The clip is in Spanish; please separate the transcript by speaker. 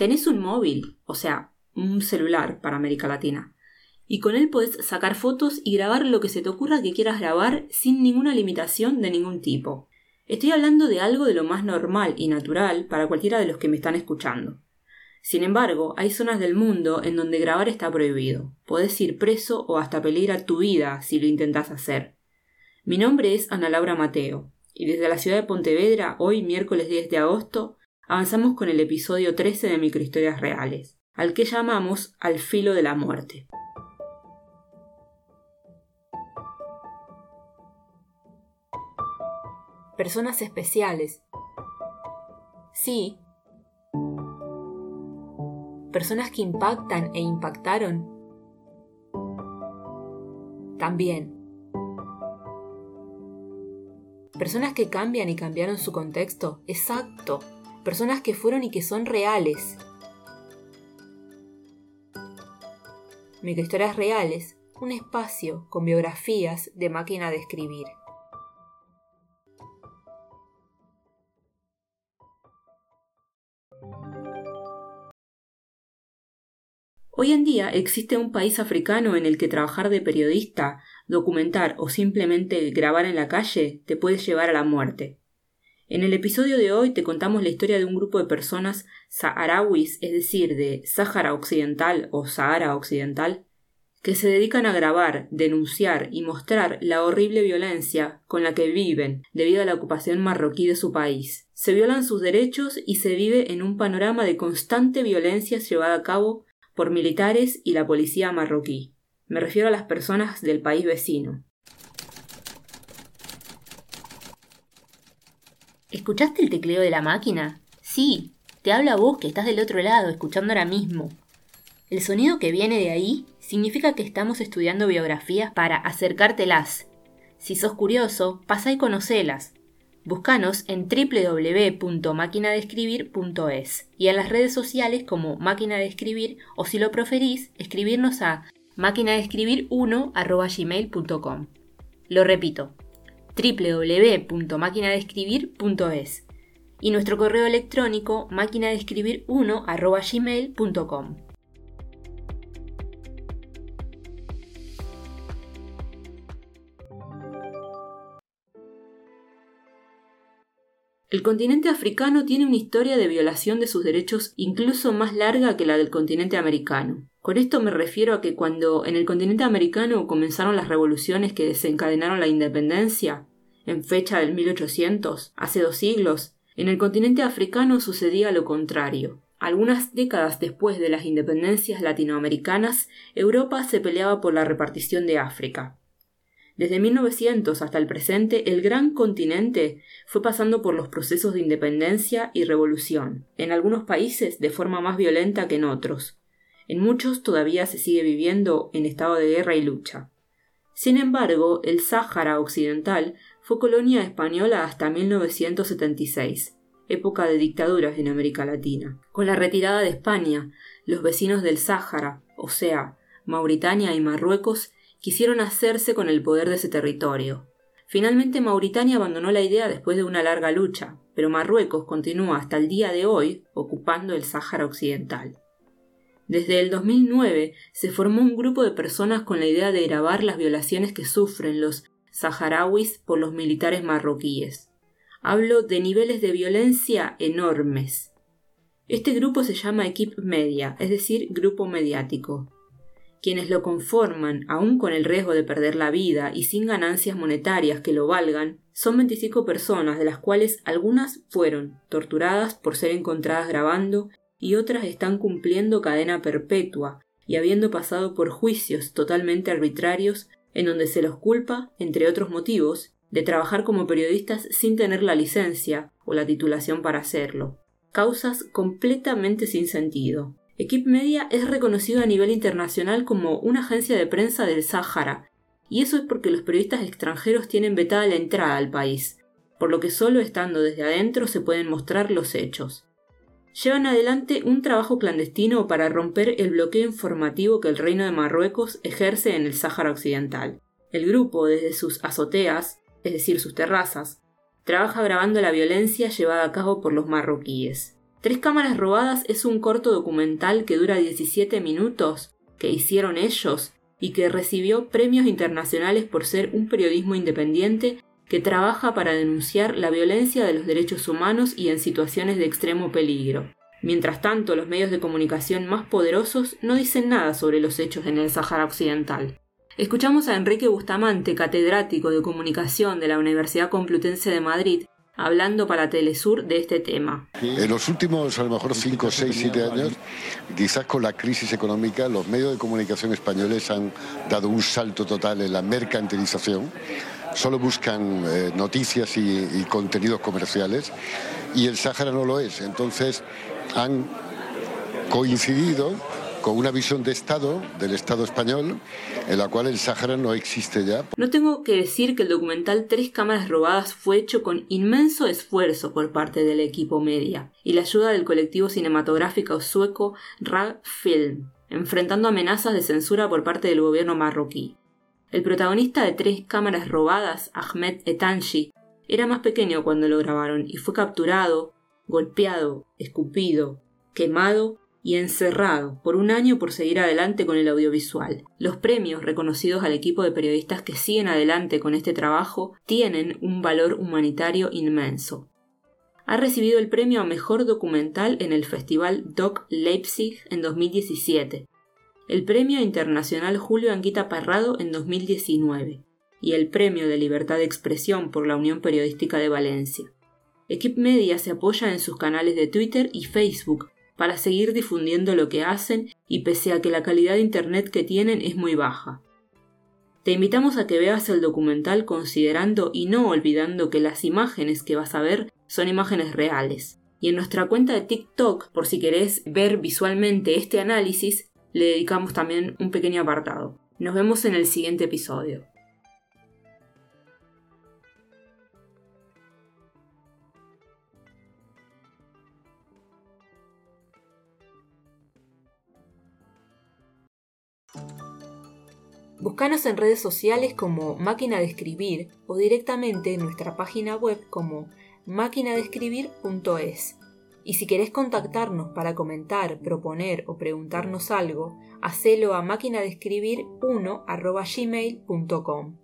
Speaker 1: Tenés un móvil, o sea, un celular para América Latina, y con él podés sacar fotos y grabar lo que se te ocurra que quieras grabar sin ninguna limitación de ningún tipo. Estoy hablando de algo de lo más normal y natural para cualquiera de los que me están escuchando. Sin embargo, hay zonas del mundo en donde grabar está prohibido. Podés ir preso o hasta peligrar tu vida si lo intentas hacer. Mi nombre es Ana Laura Mateo, y desde la ciudad de Pontevedra, hoy miércoles 10 de agosto, avanzamos con el episodio 13 de Microhistorias Reales, al que llamamos Al filo de la muerte. personas especiales. Sí. Personas que impactan e impactaron. También. Personas que cambian y cambiaron su contexto. Exacto. Personas que fueron y que son reales. Microhistorias reales, un espacio con biografías de máquina de escribir. Hoy en día existe un país africano en el que trabajar de periodista, documentar o simplemente grabar en la calle te puede llevar a la muerte. En el episodio de hoy te contamos la historia de un grupo de personas saharauis, es decir, de Sáhara Occidental o Sahara Occidental, que se dedican a grabar, denunciar y mostrar la horrible violencia con la que viven debido a la ocupación marroquí de su país. Se violan sus derechos y se vive en un panorama de constante violencia llevada a cabo por militares y la policía marroquí. Me refiero a las personas del país vecino.
Speaker 2: ¿Escuchaste el tecleo de la máquina? Sí, te habla vos que estás del otro lado, escuchando ahora mismo. El sonido que viene de ahí significa que estamos estudiando biografías para acercártelas. Si sos curioso, pasa y conocelas. Búscanos en www.maquinadescribir.es y en las redes sociales como Máquina de Escribir o si lo preferís, escribirnos a máquinadescribir1.gmail.com. Lo repito, www.maquinadescribir.es y nuestro correo electrónico máquinadescribir1.gmail.com.
Speaker 1: El continente africano tiene una historia de violación de sus derechos incluso más larga que la del continente americano. Con esto me refiero a que cuando en el continente americano comenzaron las revoluciones que desencadenaron la independencia, en fecha del 1800, hace dos siglos, en el continente africano sucedía lo contrario. Algunas décadas después de las independencias latinoamericanas, Europa se peleaba por la repartición de África. Desde 1900 hasta el presente, el gran continente fue pasando por los procesos de independencia y revolución, en algunos países de forma más violenta que en otros. En muchos todavía se sigue viviendo en estado de guerra y lucha. Sin embargo, el Sáhara Occidental fue colonia española hasta 1976, época de dictaduras en América Latina. Con la retirada de España, los vecinos del Sáhara, o sea, Mauritania y Marruecos, quisieron hacerse con el poder de ese territorio. Finalmente Mauritania abandonó la idea después de una larga lucha, pero Marruecos continúa hasta el día de hoy ocupando el Sáhara Occidental. Desde el 2009 se formó un grupo de personas con la idea de grabar las violaciones que sufren los saharauis por los militares marroquíes. Hablo de niveles de violencia enormes. Este grupo se llama Equip Media, es decir, grupo mediático. Quienes lo conforman, aun con el riesgo de perder la vida y sin ganancias monetarias que lo valgan, son 25 personas, de las cuales algunas fueron torturadas por ser encontradas grabando y otras están cumpliendo cadena perpetua y habiendo pasado por juicios totalmente arbitrarios en donde se los culpa, entre otros motivos, de trabajar como periodistas sin tener la licencia o la titulación para hacerlo. Causas completamente sin sentido. Equip Media es reconocido a nivel internacional como una agencia de prensa del Sáhara, y eso es porque los periodistas extranjeros tienen vetada la entrada al país, por lo que solo estando desde adentro se pueden mostrar los hechos. Llevan adelante un trabajo clandestino para romper el bloqueo informativo que el Reino de Marruecos ejerce en el Sáhara Occidental. El grupo, desde sus azoteas, es decir, sus terrazas, trabaja grabando la violencia llevada a cabo por los marroquíes. Tres cámaras robadas es un corto documental que dura 17 minutos, que hicieron ellos y que recibió premios internacionales por ser un periodismo independiente que trabaja para denunciar la violencia de los derechos humanos y en situaciones de extremo peligro. Mientras tanto, los medios de comunicación más poderosos no dicen nada sobre los hechos en el Sáhara Occidental. Escuchamos a Enrique Bustamante, catedrático de comunicación de la Universidad Complutense de Madrid, hablando para Telesur de este tema.
Speaker 3: En los últimos, a lo mejor 5, 6, 7 años, quizás con la crisis económica, los medios de comunicación españoles han dado un salto total en la mercantilización. Solo buscan eh, noticias y, y contenidos comerciales y el Sáhara no lo es. Entonces han coincidido con una visión de Estado, del Estado español, en la cual el Sáhara no existe ya.
Speaker 1: No tengo que decir que el documental Tres cámaras robadas fue hecho con inmenso esfuerzo por parte del equipo media y la ayuda del colectivo cinematográfico sueco RAG Film, enfrentando amenazas de censura por parte del gobierno marroquí. El protagonista de Tres cámaras robadas, Ahmed Etanji, era más pequeño cuando lo grabaron y fue capturado, golpeado, escupido, quemado y encerrado por un año por seguir adelante con el audiovisual. Los premios reconocidos al equipo de periodistas que siguen adelante con este trabajo tienen un valor humanitario inmenso. Ha recibido el premio a Mejor Documental en el Festival Doc Leipzig en 2017, el Premio Internacional Julio Anguita Parrado en 2019 y el Premio de Libertad de Expresión por la Unión Periodística de Valencia. Equip Media se apoya en sus canales de Twitter y Facebook para seguir difundiendo lo que hacen y pese a que la calidad de Internet que tienen es muy baja. Te invitamos a que veas el documental considerando y no olvidando que las imágenes que vas a ver son imágenes reales. Y en nuestra cuenta de TikTok, por si querés ver visualmente este análisis, le dedicamos también un pequeño apartado. Nos vemos en el siguiente episodio. Búscanos en redes sociales como Máquina de Escribir o directamente en nuestra página web como máquinadescribir.es. Y si querés contactarnos para comentar, proponer o preguntarnos algo, hacelo a máquinadescribir1.gmail.com.